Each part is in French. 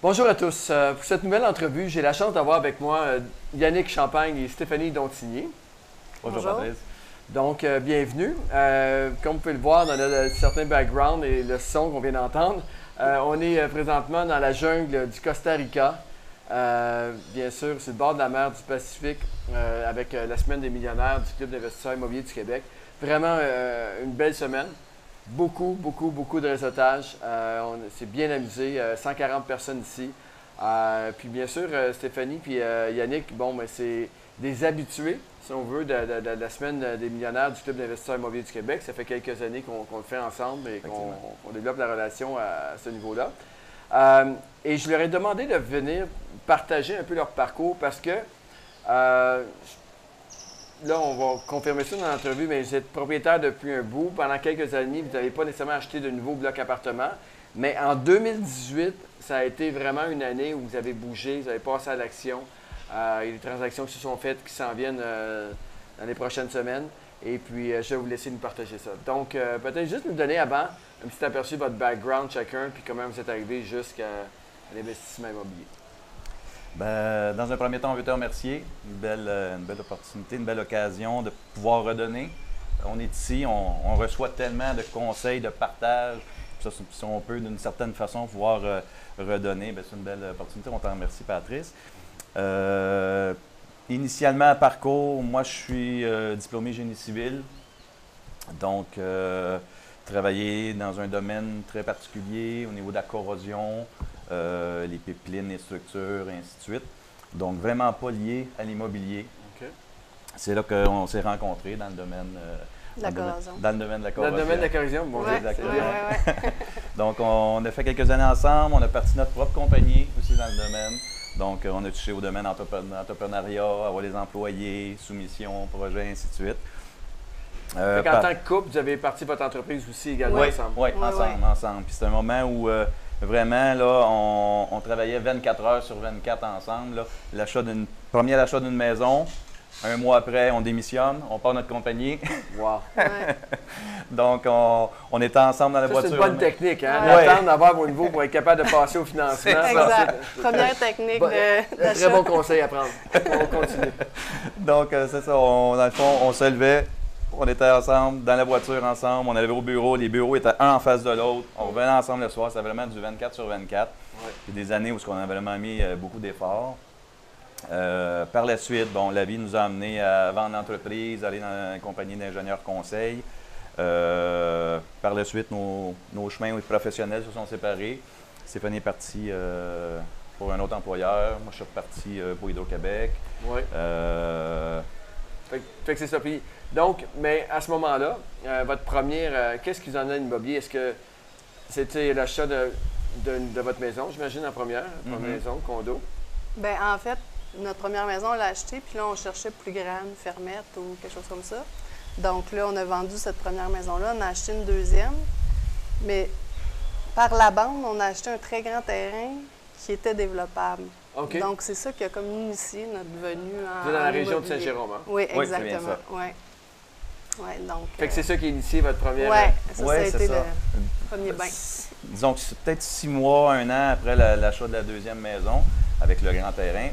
Bonjour à tous. Euh, pour cette nouvelle entrevue, j'ai la chance d'avoir avec moi euh, Yannick Champagne et Stéphanie Dontigny. Bonjour, Bonjour. Patrice. Donc, euh, bienvenue. Euh, comme vous pouvez le voir dans le, certain background et le son qu'on vient d'entendre, euh, on est présentement dans la jungle du Costa Rica. Bien sûr, c'est le bord de la mer du Pacifique avec la semaine des millionnaires du Club d'investisseurs immobiliers du Québec. Vraiment une belle semaine. Beaucoup, beaucoup, beaucoup de réseautage. Euh, on s'est bien amusé. euh, 140 personnes ici. Euh, puis bien sûr, euh, Stéphanie puis euh, Yannick, bon, ben, c'est des habitués, si on veut, de, de- de- de la semaine des millionnaires du Club d'investisseurs immobiliers du Québec. Ça fait quelques années qu'on le fait ensemble et qu'on développe la relation à, à ce niveau-là. Euh, et je leur ai demandé de venir partager un peu leur parcours parce que euh, là, on va confirmer ça dans l'entrevue, mais vous êtes propriétaire depuis un bout. Pendant quelques années, vous n'avez pas nécessairement acheté de nouveaux blocs appartements. Mais en 2018, ça a été vraiment une année où vous avez bougé, vous avez passé à l'action. Euh, il y a des transactions qui se sont faites, qui s'en viennent euh, dans les prochaines semaines. Et puis, euh, je vais vous laisser nous partager ça. Donc, peut-être juste nous donner avant un petit aperçu de votre background chacun, puis comment vous êtes arrivé jusqu'à l'investissement immobilier. Ben, dans un premier temps, on veut te remercier. Une belle, euh, une belle opportunité, une belle occasion de pouvoir redonner. On est ici, on, reçoit tellement de conseils, de partage. Puis ça, si on peut d'une certaine façon pouvoir euh, redonner, ben, c'est une belle opportunité. On t'en remercie, Patrice. Euh, initialement, parcours, moi je suis euh, diplômé génie civil. Donc, travailler dans un domaine très particulier au niveau de la corrosion, euh, les pipelines, les structures, et ainsi de suite. Donc, vraiment pas lié à l'immobilier. C'est là qu'on s'est rencontrés dans le domaine, euh, La dans, le dans le domaine de la Dans corrosion. le domaine de la corrosion, bon, Ouais, exactement. ouais, ouais, ouais. Donc, on a fait quelques années ensemble. On a parti notre propre compagnie aussi dans le domaine. Donc, euh, on a touché au domaine entrepren- entrepreneuriat, avoir les employés, soumission, projet, ainsi de suite. Euh, par- tant que couple, vous avez parti votre entreprise aussi également Oui, ensemble. oui, ensemble, ensemble. Puis c'est un moment où euh, vraiment, là, on, on travaillait 24 heures sur 24 ensemble. L'achat d'une, premier achat d'une maison, un mois après, on démissionne, on part notre compagnie. Wow. Ouais. Donc, on, on était ensemble dans la Ça, c'est voiture. une bonne technique, hein? Ouais. D'attendre d'avoir vos niveaux pour être capable de passer au financement. Ça, Exact. Première technique Bon, de- Un très bon conseil à prendre. On continue. Donc, euh, c'est ça. On, dans le fond, on se levait, on était ensemble, dans la voiture ensemble, on allait au bureau, les bureaux étaient un en face de l'autre. On revenait ensemble le soir, c'était vraiment du 24 sur 24. Ouais. Puis des années où on a vraiment mis euh, beaucoup d'efforts. Euh, par la suite, bon, la vie nous a amené à vendre l'entreprise, aller dans une compagnie d'ingénieurs conseils. Euh, par la suite, nos, nos chemins professionnels se sont séparés. Stéphanie est partie euh, pour un autre employeur. Moi, je suis reparti pour Hydro-Québec. Ouais. Fait, que- fait que c'est ça. Puis, donc, mais à ce moment-là, euh, votre première, euh, qu'est-ce qu'ils en a l'immobilier? Est-ce que c'était l'achat de, de, de votre maison, j'imagine, en première, première Mhm. maison, condo? Ben, en fait, notre première maison, on l'a achetée, puis là, on cherchait plus grande, fermette ou quelque chose comme ça. Donc là, on a vendu cette première maison-là, on a acheté une deuxième. Mais par la bande, on a acheté un très grand terrain qui était développable. Donc c'est ça qui a comme initié notre venue en. Vous êtes dans la région de. Saint-Jérôme, hein? Oui, Oui, exactement. Ouais. Ouais, donc. Fait que c'est ça qui a initié votre euh, première. ouais, ça, Ouais, ça a c'est été ça. le premier bain. disons que c'est peut-être six mois, un an après la- l'achat de la deuxième maison avec le grand terrain.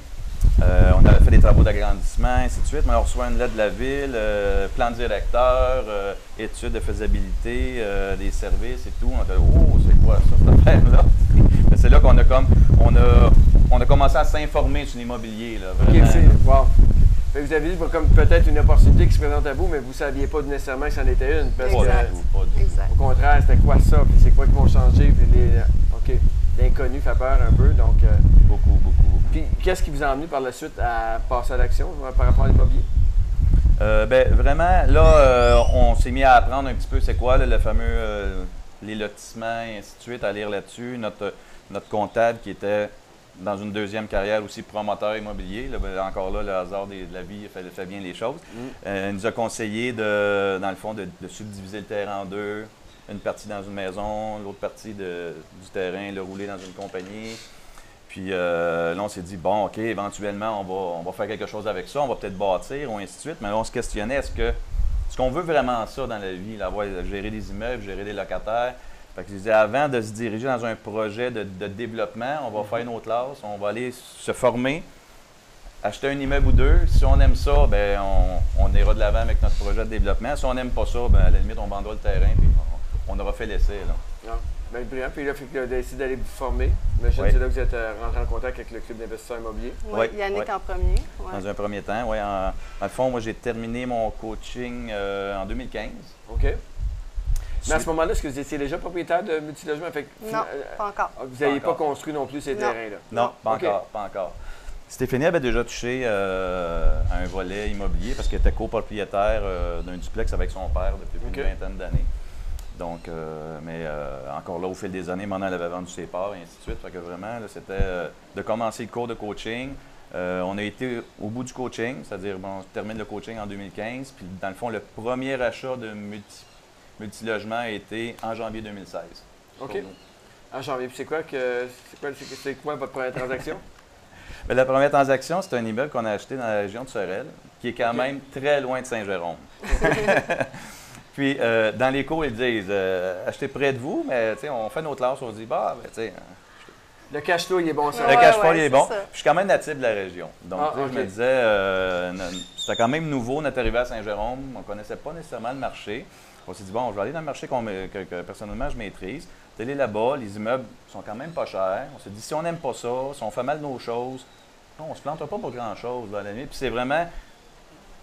Euh, on avait fait des travaux d'agrandissement, ainsi de suite, mais on reçoit une lettre de la ville, euh, plan directeur, euh, étude de faisabilité, euh, des services et tout. On a fait Oh, c'est quoi ça, cette affaire-là? Mais c'est là qu'on a comme on a, commencé à s'informer sur l'immobilier. Là, OK. Wow. Fait que vous avez dit comme peut-être une opportunité qui se présente à vous, mais vous ne saviez pas nécessairement que c'en était une. Parce que, Exact. au contraire, c'était quoi ça? Puis c'est quoi qui vont changer? Puis les. OK. L'inconnu fait peur un peu. Donc, euh, Beaucoup, beaucoup, beaucoup. puis qu'est-ce qui vous a amené par la suite à passer à l'action euh, par rapport à l'immobilier? Euh, ben, vraiment, là, euh, on s'est mis à apprendre un petit peu c'est quoi là, le fameux euh, les lotissements et ainsi de suite, à lire là-dessus. Notre, notre comptable qui était dans une deuxième carrière aussi promoteur immobilier, là, ben, encore là, le hasard des- de la vie fait, fait bien les choses. Euh, il nous a conseillé, de, dans le fond, de, de subdiviser le terrain en deux. Une partie dans une maison, l'autre partie de- du terrain, le rouler dans une compagnie. Puis euh, là, on s'est dit, bon, OK, éventuellement, on va, on va faire quelque chose avec ça, on va peut-être bâtir, ou ainsi de suite. Mais là, on se questionnait, est-ce que est-ce qu'on veut vraiment ça dans la vie, là, avoir, gérer des immeubles, gérer des locataires? Fait que je disais, avant de se diriger dans un projet de, de développement, on va faire nos classes, on va aller se former, acheter un immeuble ou deux. Si on aime ça, ben on, on ira de l'avant avec notre projet de développement. Si on n'aime pas ça, ben à la limite, on vendra le terrain puis on, on aura fait l'essai. là. Ah, ben, brillant. Puis là, fait que vous avez décidé d'aller vous former. J'imagine Oui. que c'est là que vous êtes euh, rentré en contact avec le club d'investisseurs immobiliers. Oui, Ouais, Yannick ouais. en premier. ouais. Dans un premier temps, ouais, en, dans le fond, moi, j'ai terminé mon coaching euh, en 2015. OK. Mais à ce moment-là, est-ce que vous étiez déjà propriétaire de multilogements? Fait que, Non, euh, pas encore. vous n'aviez Pas construit non plus ces Non. terrains-là? Non, pas encore, pas encore. Stéphanie avait déjà touché euh, à un volet immobilier parce qu'elle était copropriétaire euh, d'un duplex avec son père depuis plus d'une vingtaine d'années. Donc, euh, mais euh, encore là, au fil des années, maintenant, elle avait vendu ses parts et ainsi de suite. Fait que vraiment, là, c'était euh, de commencer le cours de coaching. Euh, on a été au bout du coaching, c'est-à-dire, bon, on termine le coaching en 2015. Puis, dans le fond, le premier achat de multi, multilogement a été en janvier 2016. OK. En janvier. Puis c'est quoi que c'est quoi, quoi votre première transaction? Ben, la première transaction, c'est un immeuble qu'on a acheté dans la région de Sorel, qui est quand même très loin de Saint-Jérôme. Puis, euh, dans les cours, ils disent euh, achetez près de vous, mais tu sais, on fait nos classes, on se dit bah, ben, tu sais, Le cash flow, il est bon, ça. Ouais, le cash flow, ouais, il est bon. ça. Je suis quand même natif de la région. Donc, Ah, je me disais, euh, c'était quand même nouveau notre arrivée à Saint-Jérôme. On ne connaissait pas nécessairement le marché. On s'est dit, bon, je vais aller dans le marché qu'on me- que, que personnellement je maîtrise. Allé là-bas, les immeubles sont quand même pas chers. On s'est dit, si on n'aime pas ça, si on fait mal nos choses, non, on ne se plantera pas pour grand-chose dans la nuit. Puis c'est vraiment,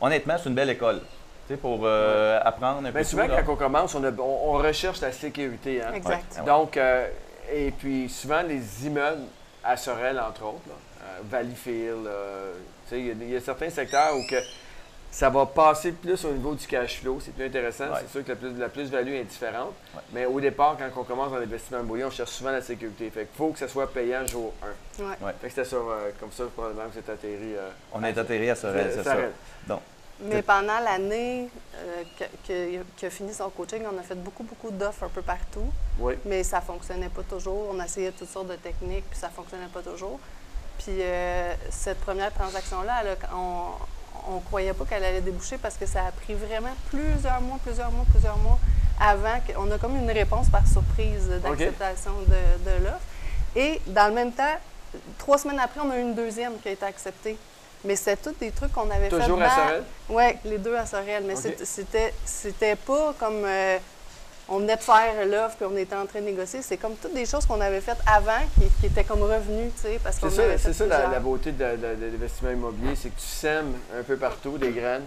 honnêtement, c'est une belle école. Tu sais, pour euh, apprendre un peu Bien tout, souvent, quand on commence, on, a- on- on recherche la sécurité. Hein? Exact. Ouais. Donc, euh, et puis souvent, les immeubles à Sorel, entre autres, là, euh, Valleyfield, euh, tu sais, il y y, a certains secteurs où que ça va passer plus au niveau du cash flow. C'est plus intéressant. Ouais. C'est sûr que la plus- la plus-value est différente. Ouais. Mais au départ, quand on commence dans l'investissement immobilier, on cherche souvent la sécurité. Fait qu'il faut que ça soit payant jour 1. Ouais. Fait que c'était ça, euh, comme ça, probablement, que vous êtes atterri. euh, On est atterri à Sorel, c'est ça. Mais pendant l'année euh, que- que- qu'il a fini son coaching, on a fait beaucoup, beaucoup d'offres un peu partout. Oui. Mais ça fonctionnait pas toujours. On essayait toutes sortes de techniques, puis ça fonctionnait pas toujours. Puis euh, cette première transaction-là, a- on ne croyait pas qu'elle allait déboucher parce que ça a pris vraiment plusieurs mois, plusieurs mois, plusieurs mois avant qu'on a comme une réponse par surprise d'acceptation de, de l'offre. Et dans le même temps, trois semaines après, on a eu une deuxième qui a été acceptée. Mais c'était tous des trucs qu'on avait fait. Toujours à Sorel? Oui, les deux à Sorel. Mais c'est- c'était, c'était pas comme euh, on venait de faire l'offre puis on était en train de négocier. C'est comme toutes des choses qu'on avait faites avant qui, qui étaient comme revenues, tu sais, parce qu'on C'est ça, avait fait c'est ça la, beauté de, de- de l'investissement immobilier, c'est que tu sèmes un peu partout des graines,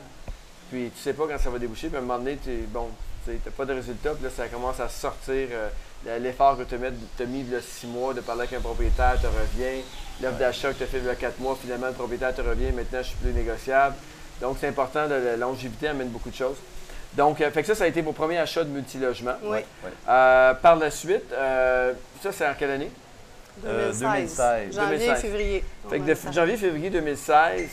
puis tu sais pas quand ça va déboucher, puis à un moment donné, tu bon, pas de résultat, puis là, ça commence à sortir. euh, L'effort que tu as mis a six mois de parler avec un propriétaire te revient. L'offre d'achat que tu as fait il y a quatre mois, finalement, le propriétaire te revient. Maintenant, je suis plus négociable. Donc, c'est important. de- La longévité amène beaucoup de choses. Donc, euh, fait que ça, ça a été vos premiers achats de multilogement. Oui. Euh, par la suite, euh, ça, c'est en quelle année? 2016. Euh, 2016. Janvier, 2016. février. Fait que de janvier-février 2016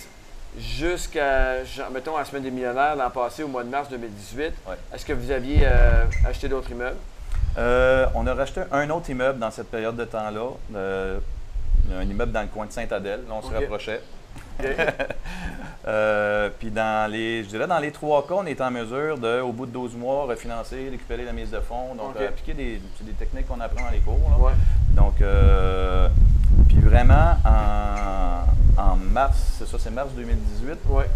jusqu'à, mettons, la semaine des millionnaires l'an passé, au mois de mars 2018, Ouais. est-ce que vous aviez euh, acheté d'autres immeubles? Euh, on a racheté un autre immeuble dans cette période de temps-là, euh, un immeuble dans le coin de Sainte-Adèle. Là, on se rapprochait. Euh, puis dans les, je dirais dans les trois cas, on est en mesure de, au bout de 12 mois, refinancer, récupérer la mise de fonds. Donc, euh, appliquer des, des techniques qu'on apprend dans les cours. là. Ouais. Donc, euh, puis vraiment, en, en mars, c'est ça, c'est mars 2018, Ouais.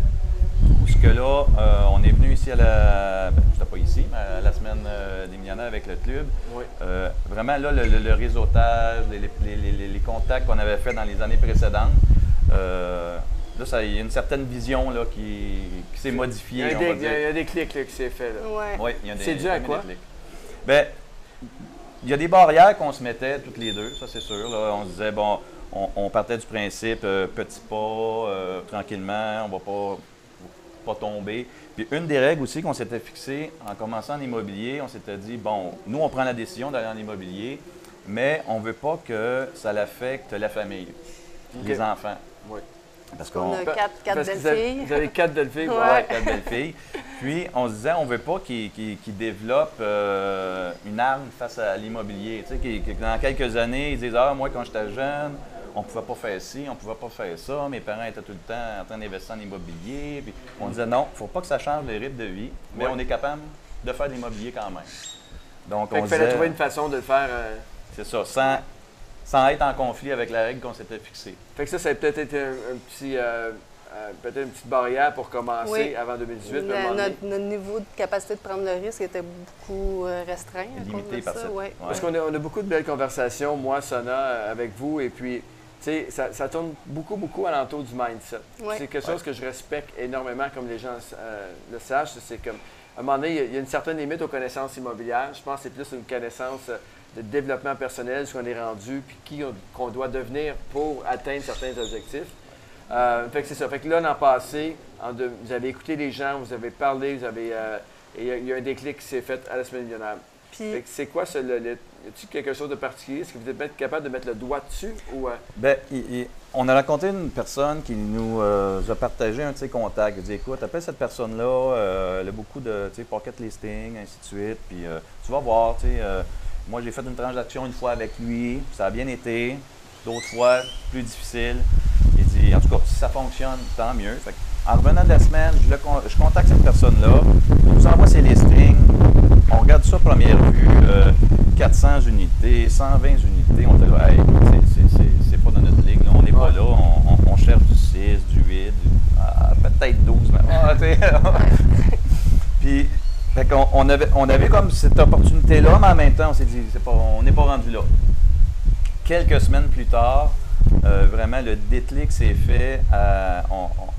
Puisque là, euh, on est venu ici à la. Ben, j'étais pas ici, mais à la semaine euh, des millionnaires avec le club. Euh, vraiment, là, le, le- le réseautage, les, les- les- les- les contacts qu'on avait fait dans les années précédentes, euh, là, ça- il y a une certaine vision là, qui, qui s'est Il y modifiée. il y a- dire. il y a des clics là, qui s'est fait. Là. Ouais. Oui, il y a des- C'est dû à quoi? Ben, il y a des barrières qu'on se mettait toutes les deux, ça c'est sûr. là. On se disait, bon, on, on partait du principe, euh, petit pas, euh, tranquillement, on va pas, pas tomber. Puis une des règles aussi qu'on s'était fixées en commençant en immobilier, on s'était dit, bon, nous on prend la décision d'aller en immobilier, mais on veut pas que ça l'affecte la famille, les enfants. Parce On qu'on a quatre, quatre Parce belles vous avez, filles. vous avez quatre belles filles. Ouais. voilà. Ouais, quatre belles filles. Puis, on se disait, on veut pas qu'ils développent euh, une arme face à l'immobilier. Tu sais, que dans quelques années, ils disent Ah, moi, quand j'étais jeune, on pouvait pas faire ci, on pouvait pas faire ça. Mes parents étaient tout le temps en train d'investir en immobilier. Puis, on disait Non, faut pas que ça change les rythmes de vie, mais Ouais. on est capable de faire de l'immobilier quand même. Donc, Fait on qu'il fallait disait- trouver une façon de le faire. euh, C'est ça, sans, sans être en conflit avec la règle qu'on s'était fixée. Fait que ça, ça a peut-être été un, un petit. euh, euh, peut-être une petite barrière pour commencer Oui. avant 2018. Le- notre, notre niveau de capacité de prendre le risque était beaucoup euh, restreint. Limité de par ça, ouais. ouais. Parce qu'on a, on a beaucoup de belles conversations, moi, Sona, avec vous, et puis, tu sais, ça, ça tourne beaucoup, beaucoup alentour du mindset. Ouais. C'est quelque chose que je respecte énormément, comme les gens euh, le sachent. C'est comme, à un moment donné, il y a- il y a une certaine limite aux connaissances immobilières. Je pense que c'est plus une connaissance euh, de développement personnel, ce qu'on est rendu, puis qui on- qu'on doit devenir pour atteindre certains objectifs. Euh, fait que c'est ça. Fait que là, l'an passé, en deux- vous avez écouté les gens, vous avez parlé, vous avez. euh, et il y y, a un déclic qui s'est fait à la semaine millionnaire. Puis, Fait que c'est quoi ce le, le- y a-t-il quelque chose de particulier? Est-ce que vous êtes capable de mettre le doigt dessus ou euh, Ben, il- il- on a rencontré une personne qui nous euh, a partagé un de ses contacts. Il dit Écoute, appelle cette personne-là, euh, elle a beaucoup de tu sais, pocket listing, ainsi de suite. Puis euh, tu vas voir, tu sais, euh, moi j'ai fait une transaction une fois avec lui, ça a bien été. D'autres fois, plus difficile. Il dit En tout cas, si ça fonctionne, tant mieux. Fait en revenant de la semaine, je, le con- je contacte cette personne-là, il nous envoie ses listings. On regarde ça première vue, euh, 400 unités, 120 unités. On là, Hey, c'est- pas dans notre ligue, là. on n'est pas là, on, on- on cherche du 6, du 8, du- ah, peut-être 12, mais ah, fait qu'on- on, avait, on avait comme cette opportunité-là, mais en même temps, on s'est dit, c'est pas, on n'est pas rendu là. Quelques semaines plus tard, euh, vraiment, le déclic s'est fait. à-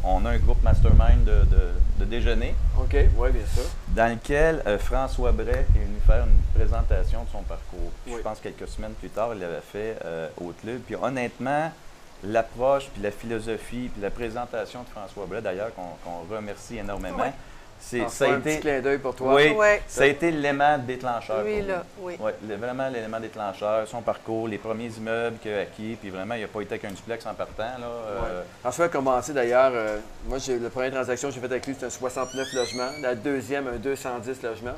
on, a un groupe mastermind de, de- de déjeuner OK, oui, bien sûr. dans lequel euh, François Bray est venu faire une présentation de son parcours. Oui. Je pense quelques semaines plus tard, il l'avait fait euh, au club. Puis honnêtement, l'approche, puis la philosophie, puis la présentation de François Bray, d'ailleurs, qu'on remercie énormément. C'est, ça a un petit clin d'œil pour toi. oui, Ouais. ça a été l'élément déclencheur. pour là, oui. Ouais, vraiment l'élément déclencheur, son parcours, les premiers immeubles qu'il a acquis, puis vraiment, il n'a pas été avec un duplex en partant. Là, euh, François a commencé d'ailleurs, euh, moi, j'ai, la première transaction que j'ai faite avec lui, c'était un 69 logements. La deuxième, un 210 logements.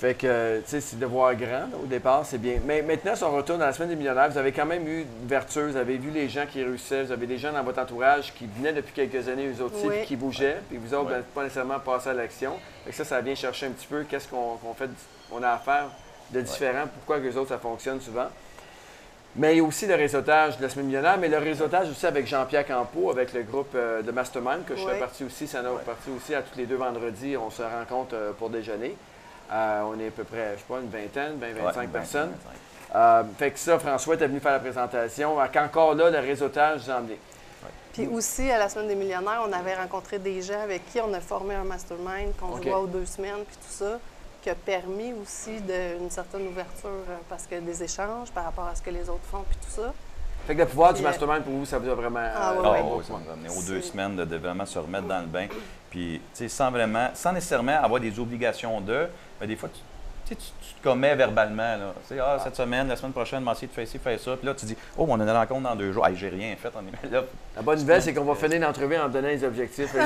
Fait que, tu sais, c'est de voir grand là, au départ, c'est bien. Mais maintenant, si on retourne dans la semaine des millionnaires, vous avez quand même eu une ouverture, vous avez vu les gens qui réussissaient, vous avez des gens dans votre entourage qui venaient depuis quelques années, eux autres aussi, Oui. puis qui bougeaient, puis vous autres, Ouais. ben, pas nécessairement passer à l'action. Fait que ça, ça vient chercher un petit peu qu'est-ce qu'on, fait, on a à faire de différent, pourquoi que les autres, ça fonctionne souvent. Mais il y a aussi le réseautage de la semaine millionnaire, mais le réseautage aussi avec Jean-Pierre Campeau, avec le groupe euh, de Mastermind, que je fais Oui. partie aussi, ça en a Ouais. partie aussi à tous les deux vendredis, on se rencontre euh, pour déjeuner. Euh, on est à peu près, je sais pas, une vingtaine, 20, 25 ouais, personnes. 25. Euh, fait que ça, François était venu faire la présentation. Encore là, le réseautage, vous emmenez. Puis aussi, à la Semaine des millionnaires, on avait rencontré des gens avec qui on a formé un mastermind, qu'on OK. se voit aux deux semaines, puis tout ça, qui a permis aussi de, une certaine ouverture, euh, parce que des échanges par rapport à ce que les autres font, puis tout ça. Fait que le pouvoir du Puis, euh, mastermind, pour vous, ça vous a vraiment... Ah, ouais, Ah ouais. oui, ça nous a amené aux deux semaines de, de vraiment se remettre dans le bain. Puis, tu sais, sans vraiment, sans nécessairement avoir des obligations d'eux, mais des fois, tu, tu, sais, tu- tu te commets verbalement. Là. Tu sais, ah, cette semaine, la semaine prochaine, m'en essayer de faire ci, faire ça. Puis là, tu dis, oh, on a une rencontre dans deux jours. Hey, j'ai rien fait. On est là. La bonne nouvelle, c'est qu'on va finir l'entrevue en donnant les objectifs.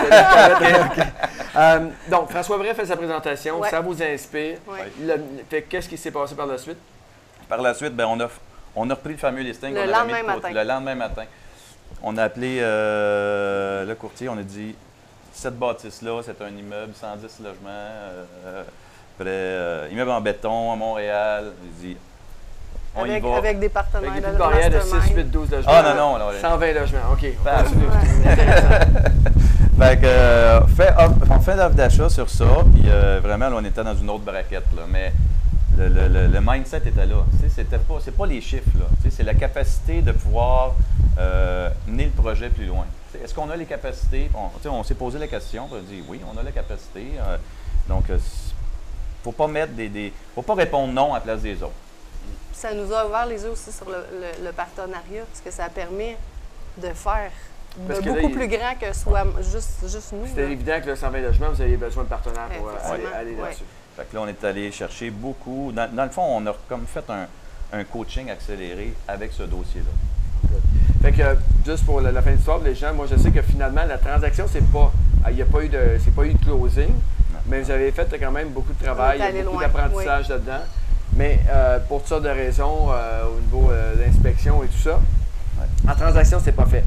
Euh, donc, François Bray fait sa présentation, Ouais. ça vous inspire. Ouais. Qu'est-ce qui s'est passé par la suite? Par la suite, ben, on, a, on a repris le fameux listing. Le avait lendemain mis matin. Le lendemain matin. On a appelé euh, le courtier. On a dit, cette bâtisse-là, c'est un immeuble, 110 logements. euh, près, euh, immeuble en béton à Montréal. J'ai dit, on avec, y va. avec des Avec partenaires. des là, petites barrières de 6, mastermind. 8, 12 logements. Ah non, non, non. 120 logements, OK. On continue. ouais. Intéressant. Fait que, euh, fait offre- on fait l'offre d'achat sur ça, puis euh, vraiment, là, on était dans une autre braquette, là, mais le, le- le- le mindset était là. C'était pas, c'est pas les chiffres, là. C'est la capacité de pouvoir euh, mener le projet plus loin. Est-ce qu'on a les capacités? On, s'est posé la question, on a dit oui, on a la capacité. euh, donc, il faut pas mettre des, des- faut pas répondre non à la place des autres. Ça nous a ouvert les yeux aussi sur le, le- le partenariat, parce que ça permet de faire de là, beaucoup il- plus grand que soit juste, juste nous. C'était évident que le 120 logements, vous aviez besoin de partenaires pour euh, aller, Effectivement, aller ouais. là-dessus. Fait que là, on est allé chercher beaucoup. Dans, dans le fond, on a comme fait un, un coaching accéléré avec ce dossier-là. Fait que, euh, juste pour la, la fin de l'histoire, les gens, moi, je sais que finalement, la transaction, c'est pas, il n'y a pas eu de, c'est pas eu de closing, mais vous avez fait quand même beaucoup de travail, On est il y a beaucoup d'apprentissage là-dedans. Mais euh, pour toutes sortes de raisons, euh, au niveau euh, de l'inspection et tout ça, en transaction, c'est pas fait.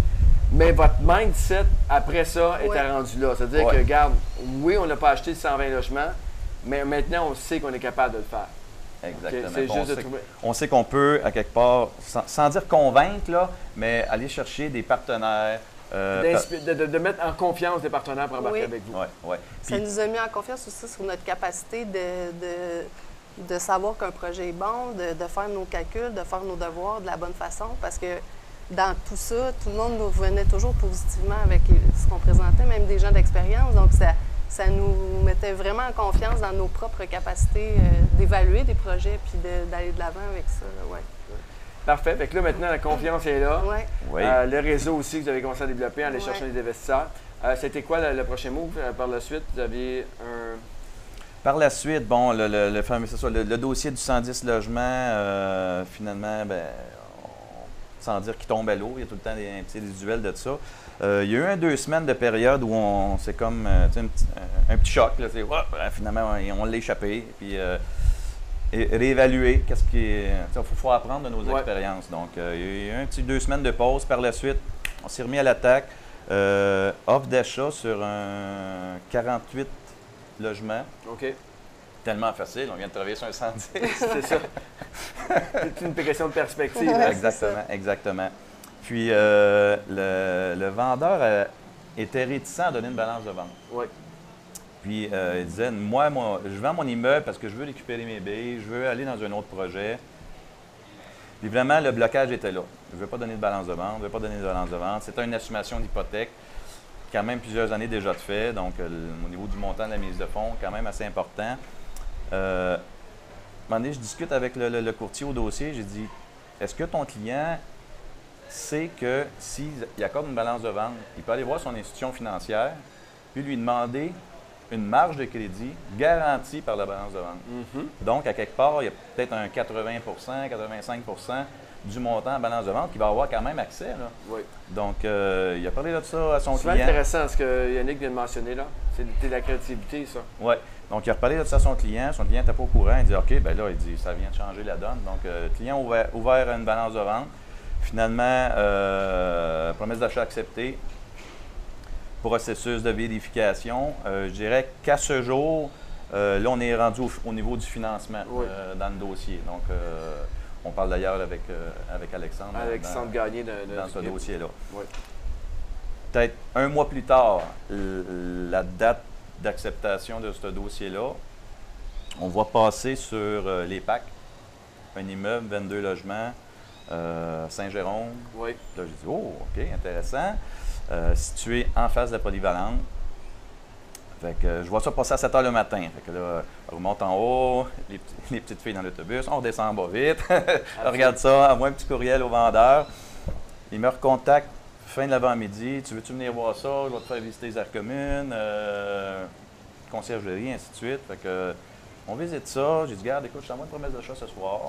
Mais votre mindset, après ça, était Ouais. rendu là. C'est-à-dire Ouais. que, regarde, oui, on n'a pas acheté 120 logements, mais maintenant, on sait qu'on est capable de le faire. Exactement. c'est On juste de sait- trouver. On sait qu'on peut, à quelque part, sans, sans dire convaincre, là, mais aller chercher des partenaires. Euh, De, de- de mettre en confiance des partenaires pour embarquer Oui. avec vous. Ouais, ouais. Ça nous a mis en confiance aussi sur notre capacité de, de, de savoir qu'un projet est bon, de, de faire nos calculs, de faire nos devoirs de la bonne façon, parce que dans tout ça, tout le monde nous revenait toujours positivement avec ce qu'on présentait, même des gens d'expérience. Donc, ça, ça nous mettait vraiment en confiance dans nos propres capacités euh, d'évaluer des projets puis d'aller de l'avant avec ça. Ouais. Parfait. Fait que là, maintenant, la confiance est là. Ouais. Oui. Euh, le réseau aussi que vous avez commencé à développer en allant Ouais. chercher des investisseurs. Euh, C'était quoi le, le prochain move euh, par la suite? Vous aviez un. Par la suite, bon, le, le, le fameux- c'est ça, le- le dossier du 110 logements, euh, finalement, ben, on- sans dire qu'il tombe à l'eau, il y a tout le temps des, un petit visuel de ça. Euh, il y a eu un deux semaines de période où on, c'est comme un, petit, un- un petit choc. Là, ben, finalement, on, on l'a échappé. Puis euh, et- réévaluer, qu'est-ce qui est. Il faut, faut apprendre de nos Ouais. expériences. Donc, euh, il y a eu un petit deux semaines de pause. Par la suite, on s'est remis à l'attaque. Euh, offre d'achat sur un 48 logements OK. tellement facile. On vient de travailler sur un 110. C'est ça. C'est une question de perspective. hein? exactement, exactement. Puis euh, le, le vendeur euh, était réticent à donner une balance de vente. Oui. Puis euh, il disait, moi, moi, je vends mon immeuble parce que je veux récupérer mes billes, je veux aller dans un autre projet. Puis vraiment, le blocage était là. Je ne veux pas donner de balance de vente, je ne veux pas donner de balance de vente. C'était une assumation d'hypothèque, quand même plusieurs années déjà de fait, donc euh, au niveau du montant de la mise de fonds, quand même assez important. Euh, un moment donné, je discute avec le, le- le courtier au dossier, j'ai dit, est-ce que ton client sait que s'il accorde une balance de vente, il peut aller voir son institution financière, puis lui demander une marge de crédit garantie par la balance de vente. Mhm. Donc, à quelque part, il y a peut-être un 80% 85% du montant en balance de vente qui va avoir quand même accès. là. Oui. Donc, euh, il a parlé de ça à son C'est client. intéressant ce que Yannick vient de mentionner là. C'est c'est de la créativité, ça. Oui. Donc, il a reparlé de ça à son client. Son client n'était pas au courant. Il dit OK, ben là, il dit ça vient de changer la donne. Donc, euh, client ouvert, ouvert une balance de vente. Finalement, euh, promesse d'achat acceptée. Processus de vérification. Euh, je dirais qu'à ce jour, euh, là, on est rendu au, au niveau du financement Oui. euh, dans le dossier. Donc, on parle d'ailleurs avec, avec Alexandre. dans- Alexandre Gagné de, de- dans ce dossier-là. Oui. Peut-être un mois plus tard, la date d'acceptation de ce dossier-là, on voit passer sur les PAC, un immeuble, 22 logements, euh, Saint-Jérôme. Oui. Là, j'ai dit, oh, OK, intéressant. Euh, situé en face de la polyvalente. Fait que, euh, je vois ça passer à 7 h le matin. Fait que là, on remonte en haut, les, petites filles dans l'autobus, on redescend en bas vite. On regarde ça, envoie un petit courriel au vendeur. Il me recontacte fin de l'avant-midi. Tu veux-tu venir voir ça? Je vais te faire visiter les aires communes, euh, conciergerie, ainsi de suite. Fait que, on visite ça. J'ai dit, garde, écoute, je t'envoie une promesse d'achat ce soir.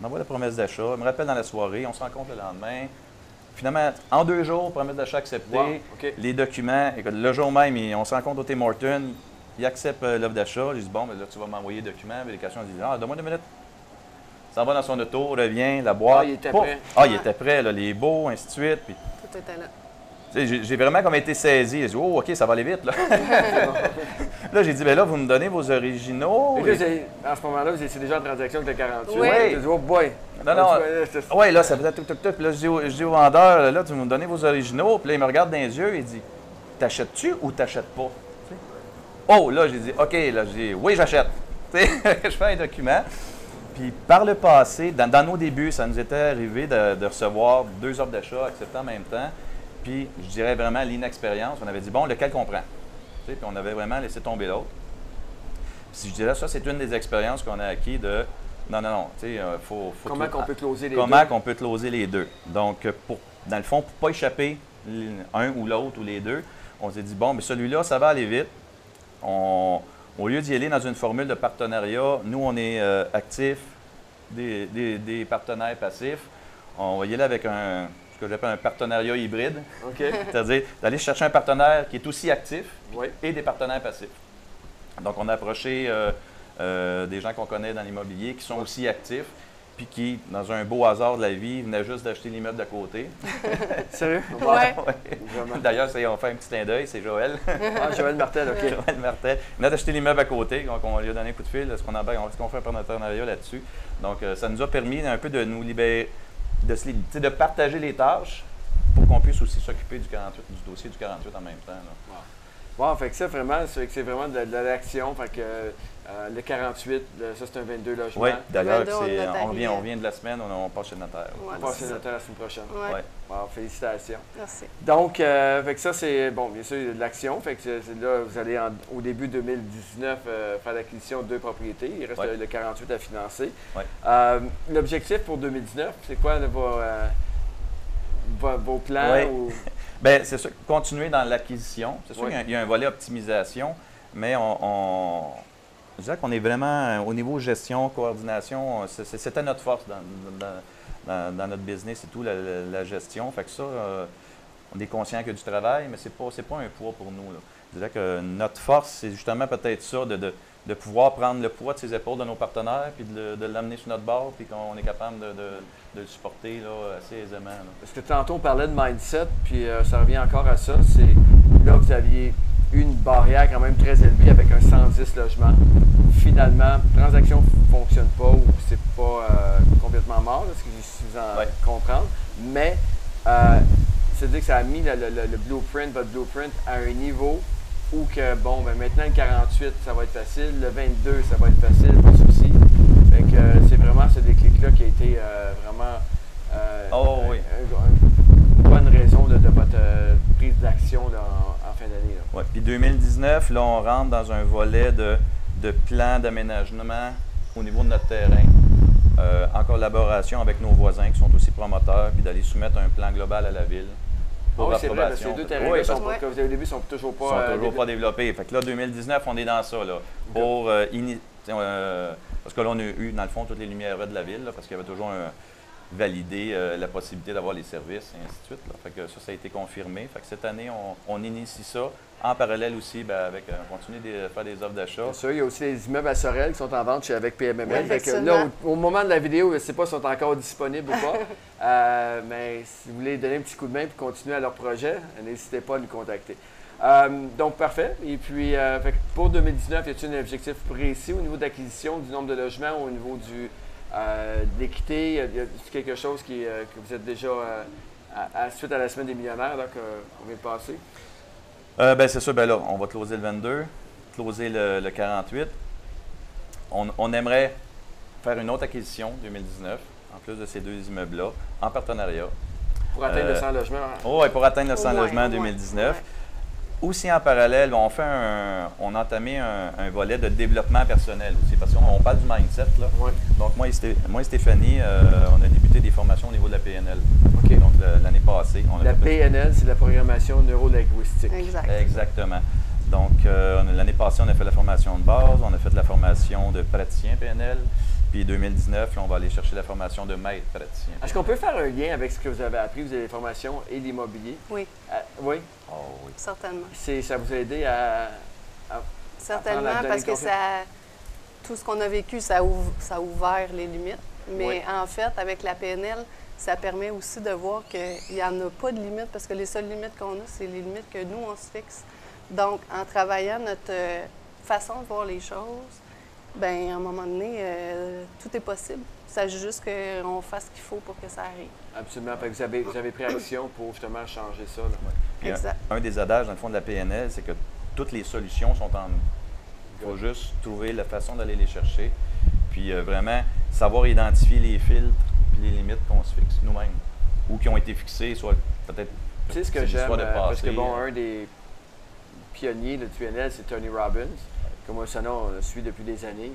On envoie la promesse d'achat. Il me rappelle dans la soirée. On se rencontre le lendemain. Finalement, en deux jours, promesse d'achat acceptée. Wow. Les documents, écoute, le jour même, on se rencontre au Tim Horton. Il accepte euh, l'offre d'achat. J'ai dit, bon, ben là, tu vas m'envoyer les documents, vérification. Il dit, ah, donne-moi deux minutes. Ça va dans son auto, revient, la boîte. Ah, il était pouf! prêt. Ah, il était prêt, là, les beaux, ainsi de suite. Puis, Tout était là. j'ai vraiment comme été saisi. J'ai dit, oh, OK, ça va aller vite. Là, là j'ai dit, ben là, vous me donnez vos originaux. Là, avez- à ce moment-là, vous étiez déjà en transaction avec le 48. Oui. J'ai dit, oh boy. Non, non. Oui, là, ça faisait tout, tout, tout. Puis là, je dis, au, je dis au vendeur, là, tu me donnes vos originaux. Puis là, il me regarde dans les yeux et il dit, t'achètes-tu ou t'achètes pas? Tu sais? Oh, là, j'ai dit, OK, là, j'ai dit, oui, j'achète. Tu sais, je fais un document. Puis par le passé, dans, dans nos débuts, ça nous était arrivé de, de recevoir deux offres d'achat acceptées en même temps. Puis je dirais vraiment l'inexpérience. On avait dit, bon, lequel qu'on prend? Puis on avait vraiment laissé tomber l'autre. Puis je dirais, ça, c'est une des expériences qu'on a acquis de, non, non, non, tu sais, euh, faut, faut Comment qu'on peut closer les comment deux? qu'on peut closer les deux? Donc, euh, pour, dans le fond, pour ne pas échapper l'un ou l'autre ou les deux, on s'est dit, bon, mais celui-là, ça va aller vite. On- au lieu d'y aller dans une formule de partenariat, nous, on est euh, actifs, des, des- des partenaires passifs. On va y aller avec un, que j'appelle un partenariat hybride, c'est-à-dire d'aller chercher un partenaire qui est aussi actif Oui. et des partenaires passifs. Donc, on a approché euh, euh, des gens qu'on connaît dans l'immobilier qui sont aussi actifs. puis qui, dans un beau hasard de la vie, venait juste d'acheter l'immeuble d'à côté. Sérieux? Ouais. Vraiment. D'ailleurs, on fait un petit clin d'œil, c'est Joël. Ah, Joël Martel, OK. Joël Martel. Il venait d'acheter l'immeuble à côté, donc on lui a donné un coup de fil. Est-ce qu'on embarque- est-ce qu'on fait un partenariat là-dessus? Donc, euh, ça nous a permis un peu de nous libérer, de, partager les tâches pour qu'on puisse aussi s'occuper du 48, du dossier du 48 en même temps. là. Fait que vraiment, c'est vraiment de, de l'action. Fait que euh, le 48, le- ça, c'est un 22 logements. Oui, d'ailleurs, notaire, on, revient, euh, on revient de la semaine, on, on passe chez le notaire. Ouais, On passe c'est le notaire la semaine prochaine. Ouais. Ouais. Wow, félicitations. Merci. Donc, euh, fait que ça, c'est, bon, bien sûr, il y a de l'action. Fait que c'est, c'est là, vous allez en- au début 2019 euh, faire l'acquisition de deux propriétés. Il reste Ouais. le, le 48 à financer. Ouais. Euh, l'objectif pour 2019, c'est quoi là, vos, euh, vos, vos plans? Ouais. ou- Bien, c'est sûr, continuer dans l'acquisition. C'est sûr Ouais. qu'il y a- il y, a un volet optimisation, mais on, on- je dirais qu'on est vraiment, euh, au niveau gestion, coordination, c'est- c'était notre force dans, notre business et tout, la, gestion. Fait que ça, euh, on est conscient a du travail, mais ce n'est pas, pas un poids pour nous. là. Je dirais que notre force, c'est justement peut-être ça, de, de- pouvoir prendre le poids de ses épaules de nos partenaires, puis de, l'amener sur notre bord, puis qu'on est capable de, le supporter assez aisément. là. Parce que tantôt, on parlait de mindset, puis euh, ça revient encore à ça. C'est là, vous aviez une barrière quand même très élevée avec un 110 logements. Finalement, transaction ne fonctionne pas ou c'est pas euh, complètement mort, là, ce que j'ai su en Ouais. comprendre. Mais euh, c'est-à-dire que ça a mis le, le- le- le blueprint, votre blueprint, à un niveau où que, bon, ben maintenant le 48, ça va être facile, le 22, ça va être facile, pas de souci. Fait que euh, c'est vraiment ce déclic-là qui a été vraiment Oh, un- oui. un- une bonne raison de votre prise d'action là, en, Puis 2019, là, on rentre dans un volet de, de plan d'aménagement au niveau de notre terrain, euh, en collaboration avec nos voisins qui sont aussi promoteurs, puis d'aller soumettre un plan global à la ville. Ah oui, c'est vrai, parce que ces deux terrains Oui, sont Ouais. vous avez au début, sont toujours pas. sont euh, toujours pas développés. Fait que là, 2019, on est dans ça, là. Pour euh, euh, parce que là, on a eu, dans le fond, toutes les lumières de la ville, là, parce qu'il y avait toujours un, validé euh, la possibilité d'avoir les services, et ainsi de suite. là. Fait que ça, ça a été confirmé. Fait que cette année, on, on initie ça. En parallèle aussi, ben, avec, euh, on continue de faire des offres d'achat. Bien sûr, il y a aussi les immeubles à Sorel qui sont en vente chez avec PMML. Oui, Fait que effectivement. là, au, au moment de la vidéo, je ne sais pas s'ils sont encore disponibles ou pas. Euh, mais si vous voulez donner un petit coup de main pour continuer à leur projet, n'hésitez pas à nous contacter. Euh, donc, parfait. Et puis, euh, fait que pour 2019, y a-t-il un objectif précis au niveau d'acquisition du nombre de logements, au niveau du, euh, l'équité? Y a- y a quelque chose qui, euh, que vous êtes déjà, euh, à, à- suite à la semaine des millionnaires là, qu'on vient de passer? Euh, ben, c'est ça, ben là, on va closer le 22, closer le, le 48. On, on aimerait faire une autre acquisition 2019, en plus de ces deux immeubles-là, en partenariat. Pour atteindre Euh, le 100 logements? hein? Oh, et pour atteindre le 100 Au moins, logements en au moins, 2019. ouais. Aussi en parallèle, on fait un, on a entamé un, un volet de développement personnel aussi, parce qu'on on parle du mindset. Là. Ouais. Donc moi et, Sté- moi et Stéphanie, euh, on a débuté des formations au niveau de la PNL. OK. Donc l'année passée, on a La fait- PNL, c'est la programmation neurolinguistique. Exact. Exactement. Donc, euh, on a- l'année passée, on a fait la formation de base, on a fait la formation de praticien PNL. Puis 2019, là, on va aller chercher la formation de maître praticien. Est-ce qu'on peut faire un lien avec ce que vous avez appris, vous avez les formations et l'immobilier? Oui, Euh, oui, Oh oui. certainement. c'est, ça vous a aidé à... à- Certainement, à parce que ça, tout ce qu'on a vécu, ça, ouv- ça a ouvert les limites. Mais Oui. en fait, avec la PNL, ça permet aussi de voir qu'il n'y en a pas de limites, parce que les seules limites qu'on a, c'est les limites que nous, on se fixe. Donc, en travaillant notre euh, façon de voir les choses, ben à un moment donné, euh, tout est possible. Il s'agit juste qu'on fasse ce qu'il faut pour que ça arrive. Absolument. Fait que vous, avez, vous avez pris action pour justement changer ça. là. Puis un- Exact. Un, des adages, dans le fond, de la PNL, c'est que toutes les solutions sont en nous. Il faut juste trouver la façon d'aller les chercher. Puis euh, vraiment, savoir identifier les filtres puis les limites qu'on se fixe nous-mêmes. Ou qui ont été fixées, soit peut-être. Tu sais ce que j'aime, euh, parce que bon, euh, un des pionniers de PNL, c'est Tony Robbins, que moi, ça, on le suit depuis des années.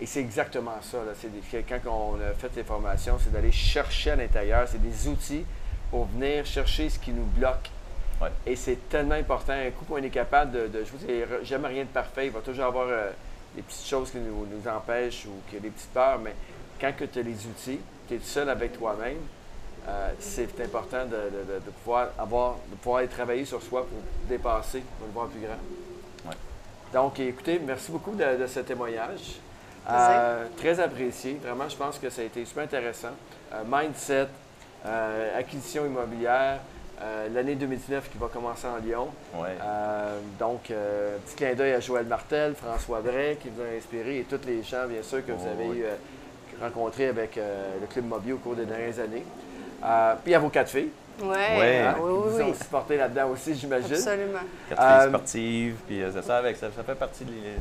Et c'est exactement ça. Là. C'est des- quand on a fait les formations, c'est d'aller chercher à l'intérieur. C'est des outils pour venir chercher ce qui nous bloque. Ouais. Et c'est tellement important. Un coup qu'on est capable de, de- je vous dis, jamais rien de parfait. Il va toujours avoir euh, des petites choses qui nous, nous empêchent ou qui a des petites peurs. Mais quand tu as les outils, tu es seul avec toi-même, euh, c'est important de, de- de- de pouvoir avoir, de pouvoir aller travailler sur soi pour dépasser, pour le voir plus grand. Ouais. Donc, écoutez, merci beaucoup de, de ce témoignage. Euh, très apprécié. Vraiment, je pense que ça a été super intéressant. Euh, mindset, euh, acquisition immobilière, l'année 2019 qui va commencer en Lyon. Ouais. donc, petit clin d'œil à Joël Martel, François Bray qui vous a inspiré et tous les gens, bien sûr, que vous Oh, avez oui. rencontrés avec le Club Mobile au cours des dernières années. puis à vos quatre filles, Oui, Ouais. hein, oui, qui oui, vous ont supporté là-dedans aussi, j'imagine. Absolument. Quatre Euh, filles sportives, puis euh, c'est ça, avec, ça, ça fait partie de les-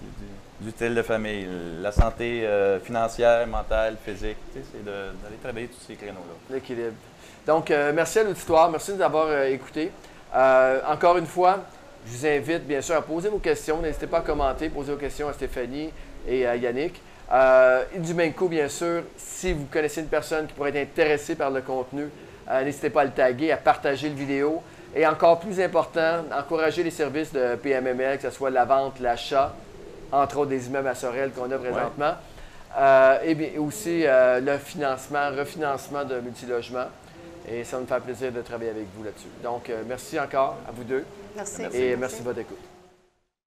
du, du style de famille. La santé euh, financière, mentale, physique, tu sais, c'est d'aller travailler tous ces créneaux-là. L'équilibre. Donc, euh, merci à l'auditoire. Merci de nous avoir euh, écoutés. Encore une fois, je vous invite bien sûr à poser vos questions. N'hésitez pas à commenter, poser vos questions à Stéphanie et à Yannick. Et du même coup, bien sûr, si vous connaissez une personne qui pourrait être intéressée par le contenu, n'hésitez pas à le taguer, à partager le vidéo. Et encore plus important, encourager les services de PMML, que ce soit la vente, l'achat, entre autres des immeubles à Sorel qu'on a présentement. Euh, et bien aussi euh, le financement, refinancement de multilogement. Et ça va me faire plaisir de travailler avec vous là-dessus. Donc, euh, merci encore à vous deux Merci. et merci de votre écoute.